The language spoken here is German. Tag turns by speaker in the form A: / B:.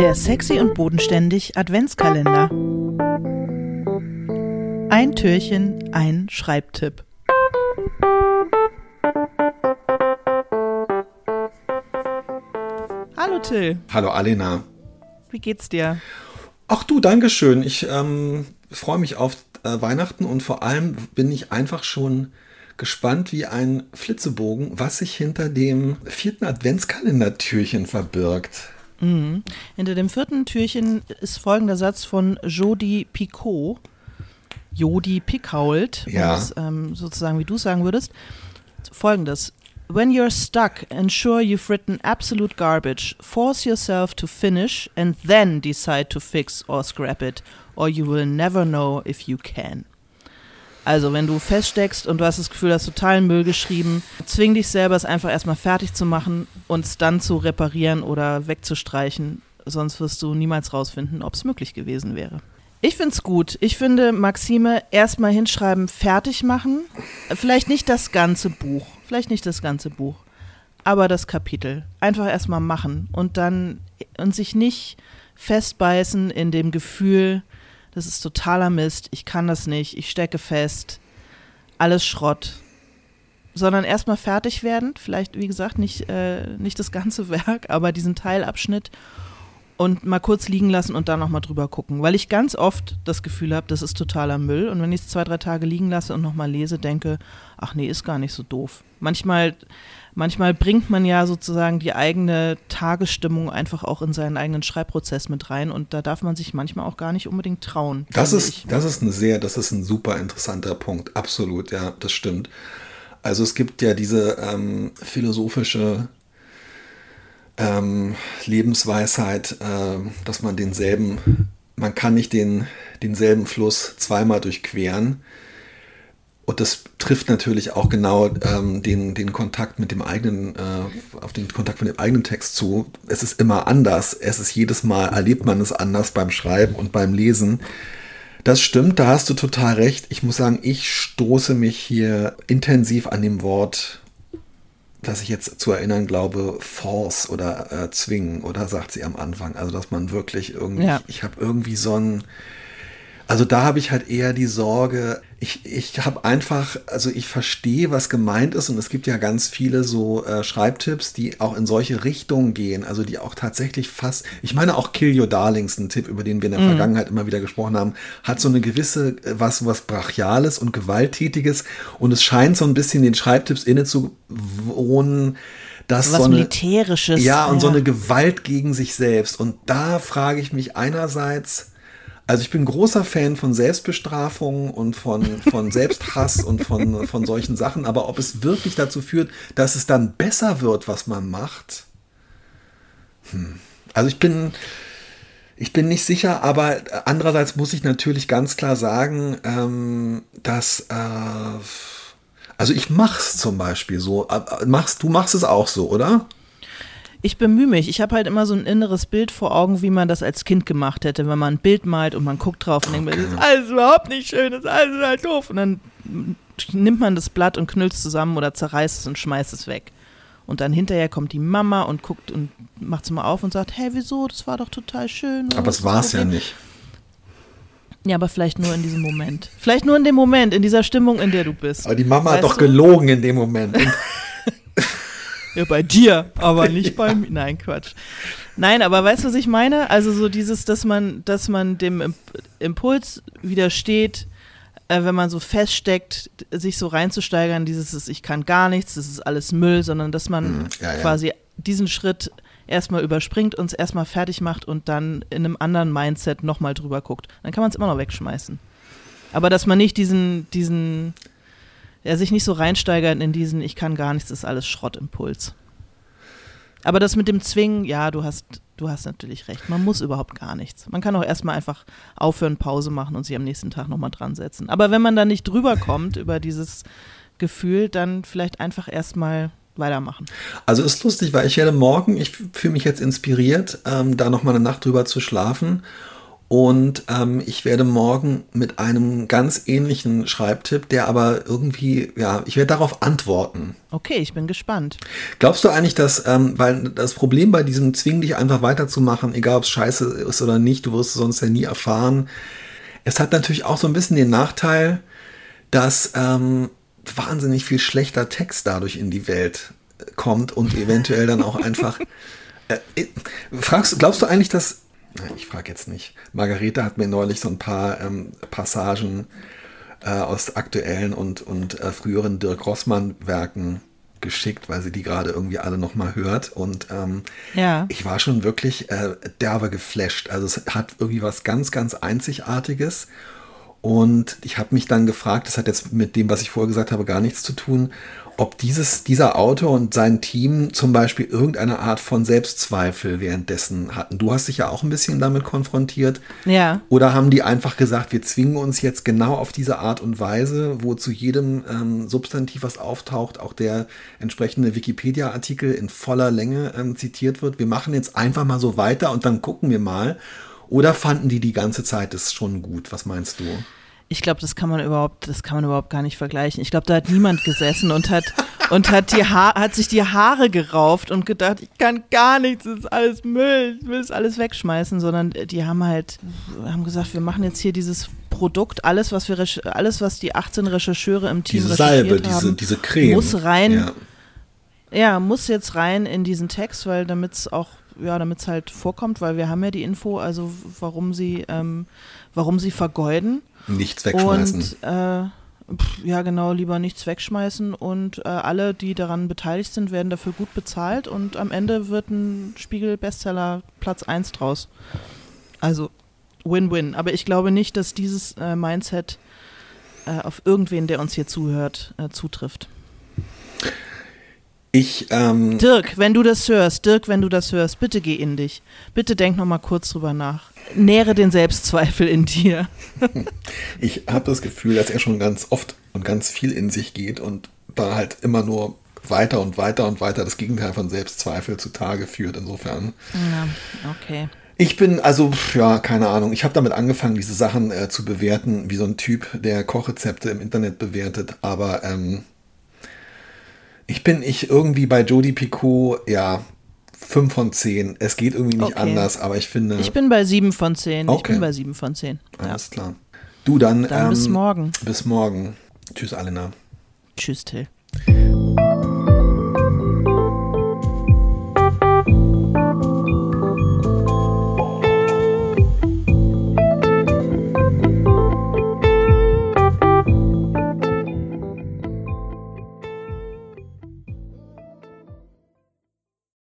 A: Der sexy und bodenständig Adventskalender. Ein Türchen, ein Schreibtipp. Hallo Till,
B: Hallo Alena.
A: wie geht's dir?
B: Ach du, Dankeschön. Ich ähm, freue mich auf äh, Weihnachten und vor allem bin ich einfach schon gespannt wie ein Flitzebogen, was sich hinter dem vierten Adventskalendertürchen verbirgt.
A: Hinter dem vierten Türchen ist folgender Satz von Jodi Picot. Jodi Pickhault,
B: Ja.
A: das, ähm, sozusagen wie du sagen würdest. Folgendes. When you're stuck and sure you've written absolute garbage, force yourself to finish and then decide to fix or scrap it, or you will never know if you can. Also, wenn du feststeckst und du hast das Gefühl, du hast totalen Müll geschrieben, zwing dich selber, es einfach erstmal fertig zu machen und es dann zu reparieren oder wegzustreichen. Sonst wirst du niemals rausfinden, ob es möglich gewesen wäre. Ich finde es gut. Ich finde, Maxime, erstmal hinschreiben, fertig machen. Vielleicht nicht das ganze Buch. Vielleicht nicht das ganze Buch. Aber das Kapitel. Einfach erstmal machen und dann und sich nicht festbeißen in dem Gefühl, das ist totaler Mist, ich kann das nicht, ich stecke fest, alles Schrott. Sondern erstmal fertig werden, vielleicht, wie gesagt, nicht, äh, nicht das ganze Werk, aber diesen Teilabschnitt und mal kurz liegen lassen und dann nochmal drüber gucken. Weil ich ganz oft das Gefühl habe, das ist totaler Müll. Und wenn ich es zwei, drei Tage liegen lasse und nochmal lese, denke, ach nee, ist gar nicht so doof. Manchmal, manchmal bringt man ja sozusagen die eigene Tagesstimmung einfach auch in seinen eigenen Schreibprozess mit rein. Und da darf man sich manchmal auch gar nicht unbedingt trauen.
B: Das ist,
A: ich.
B: das ist ein sehr, das ist ein super interessanter Punkt. Absolut, ja, das stimmt. Also es gibt ja diese ähm, philosophische ähm, Lebensweisheit, äh, dass man denselben, man kann nicht den, denselben Fluss zweimal durchqueren. Und das trifft natürlich auch genau ähm, den, den Kontakt mit dem eigenen, äh, auf den Kontakt mit dem eigenen Text zu. Es ist immer anders. Es ist jedes Mal, erlebt man es anders beim Schreiben und beim Lesen. Das stimmt, da hast du total recht. Ich muss sagen, ich stoße mich hier intensiv an dem Wort, das ich jetzt zu erinnern glaube, force oder äh, zwingen, oder sagt sie am Anfang. Also, dass man wirklich irgendwie,
A: Ja.
B: ich habe irgendwie so ein, also da habe ich halt eher die Sorge, ich, ich habe einfach, also ich verstehe, was gemeint ist und es gibt ja ganz viele so äh, Schreibtipps, die auch in solche Richtungen gehen, also die auch tatsächlich fast, ich meine auch Kill Your Darlings, ein Tipp, über den wir in der Vergangenheit immer wieder gesprochen haben, hat so eine gewisse, äh, was, was Brachiales und Gewalttätiges und es scheint so ein bisschen den Schreibtipps inne zu wohnen, dass
A: Was
B: so eine,
A: Militärisches.
B: ja, und so eine Gewalt gegen sich selbst. Und da frage ich mich einerseits, also ich bin großer Fan von Selbstbestrafung und von, von Selbsthass und von, von solchen Sachen, aber ob es wirklich dazu führt, dass es dann besser wird, was man macht, hm. also ich bin, ich bin nicht sicher, aber andererseits muss ich natürlich ganz klar sagen, ähm, dass, äh, also ich mach's zum Beispiel so, Äh, machst, du machst es auch so, oder?
A: Ich bemühe mich. Ich habe halt immer so ein inneres Bild vor Augen, wie man das als Kind gemacht hätte, wenn man ein Bild malt und man guckt drauf und denkt, das ist alles überhaupt nicht schön, das ist alles total doof. Und dann nimmt man das Blatt und knüllt es zusammen oder zerreißt es und schmeißt es weg. Und dann hinterher kommt die Mama und guckt und macht es mal auf und sagt, hey, wieso, das war doch total schön.
B: Aber es war es ja
A: Problem?"
B: nicht.
A: Ja, aber vielleicht nur in diesem Moment. Vielleicht nur in dem Moment, in dieser Stimmung, in der du bist.
B: Aber die Mama
A: Weißt
B: hat doch
A: du?
B: gelogen in dem Moment.
A: Ja, bei dir, aber nicht bei mir. Nein, Quatsch. Nein, aber weißt du, was ich meine? Also so dieses, dass man, dass man dem Imp Impuls widersteht, äh, wenn man so feststeckt, sich so reinzusteigern, dieses ist, ich kann gar nichts, das ist alles Müll, sondern dass man
B: Mhm, ja, ja.
A: quasi diesen Schritt erstmal überspringt, uns erstmal fertig macht und dann in einem anderen Mindset nochmal drüber guckt. Dann kann man es immer noch wegschmeißen. Aber dass man nicht diesen, diesen, ja, sich nicht so reinsteigert in diesen, ich kann gar nichts, ist alles Schrottimpuls. Aber das mit dem Zwingen, ja, du hast, du hast natürlich recht. Man muss überhaupt gar nichts. Man kann auch erstmal einfach aufhören, Pause machen und sich am nächsten Tag nochmal dran setzen. Aber wenn man dann nicht drüber kommt über dieses Gefühl, dann vielleicht einfach erstmal weitermachen.
B: Also ist lustig, weil ich werde morgen, ich fühle mich jetzt inspiriert, ähm, da noch mal eine Nacht drüber zu schlafen Und ähm, ich werde morgen mit einem ganz ähnlichen Schreibtipp, der aber irgendwie, ja, ich werde darauf antworten.
A: Okay, ich bin gespannt.
B: Glaubst du eigentlich, dass, ähm, weil das Problem bei diesem Zwing dich einfach weiterzumachen, egal ob es scheiße ist oder nicht, du wirst es sonst ja nie erfahren. Es hat natürlich auch so ein bisschen den Nachteil, dass ähm, wahnsinnig viel schlechter Text dadurch in die Welt äh, kommt und eventuell dann auch einfach. Äh, äh, fragst, glaubst du eigentlich, dass ich frage jetzt nicht. Margarete hat mir neulich so ein paar ähm, Passagen äh, aus aktuellen und, und äh, früheren Dirk Rossmann-Werken geschickt, weil sie die gerade irgendwie alle nochmal hört. Und ähm, ja. ich war schon wirklich äh, derbe geflasht. Also es hat irgendwie was ganz, ganz Einzigartiges. Und ich habe mich dann gefragt, das hat jetzt mit dem, was ich vorher gesagt habe, gar nichts zu tun, ob dieses, dieser Autor und sein Team zum Beispiel irgendeine Art von Selbstzweifel währenddessen hatten. Du hast dich ja auch ein bisschen damit konfrontiert.
A: Ja.
B: Oder haben die einfach gesagt, wir zwingen uns jetzt genau auf diese Art und Weise, wo zu jedem ähm, Substantiv, was auftaucht, auch der entsprechende Wikipedia-Artikel in voller Länge ähm, zitiert wird. Wir machen jetzt einfach mal so weiter und dann gucken wir mal. Oder fanden die die ganze Zeit das schon gut? Was meinst du?
A: ich glaube, das kann man überhaupt, das kann man überhaupt gar nicht vergleichen. Ich glaube, da hat niemand gesessen und hat und hat die ha hat sich die Haare gerauft und gedacht, ich kann gar nichts, das ist alles Müll, ich will es alles wegschmeißen, sondern die haben halt haben gesagt, wir machen jetzt hier dieses Produkt, alles was wir alles was die 18 Rechercheure im Team
B: diese Salbe, diese diese Creme
A: muss rein. Ja. ja, muss jetzt rein in diesen Text, weil damit es auch ja, damit es halt vorkommt, weil wir haben ja die Info, also warum sie, ähm, warum sie vergeuden.
B: Nichts wegschmeißen.
A: Und, äh, pf, ja, genau, lieber nichts wegschmeißen und äh, alle, die daran beteiligt sind, werden dafür gut bezahlt und am Ende wird ein Spiegel-Bestseller Platz 1 draus. Also Win-Win. Aber ich glaube nicht, dass dieses äh, Mindset äh, auf irgendwen, der uns hier zuhört, äh, zutrifft.
B: Ich, ähm,
A: Dirk, wenn du das hörst, Dirk, wenn du das hörst, bitte geh in dich. Bitte denk noch mal kurz drüber nach. Nähre den Selbstzweifel in dir.
B: ich habe das Gefühl, dass er schon ganz oft und ganz viel in sich geht und da halt immer nur weiter und weiter und weiter das Gegenteil von Selbstzweifel zutage führt. Insofern.
A: Ja, okay.
B: Ich bin also, ja, keine Ahnung. Ich habe damit angefangen, diese Sachen äh, zu bewerten, wie so ein Typ, der Kochrezepte im Internet bewertet. Aber ähm, ich bin ich irgendwie bei Jodie Picot, ja, 5 von 10. Es geht irgendwie nicht okay. anders, aber ich finde.
A: Ich bin bei 7 von 10. Okay. Ich bin bei 7 von 10.
B: Alles ja. klar. Du dann.
A: Dann ähm, bis morgen.
B: Bis morgen. Tschüss, Alena.
A: Tschüss, Till.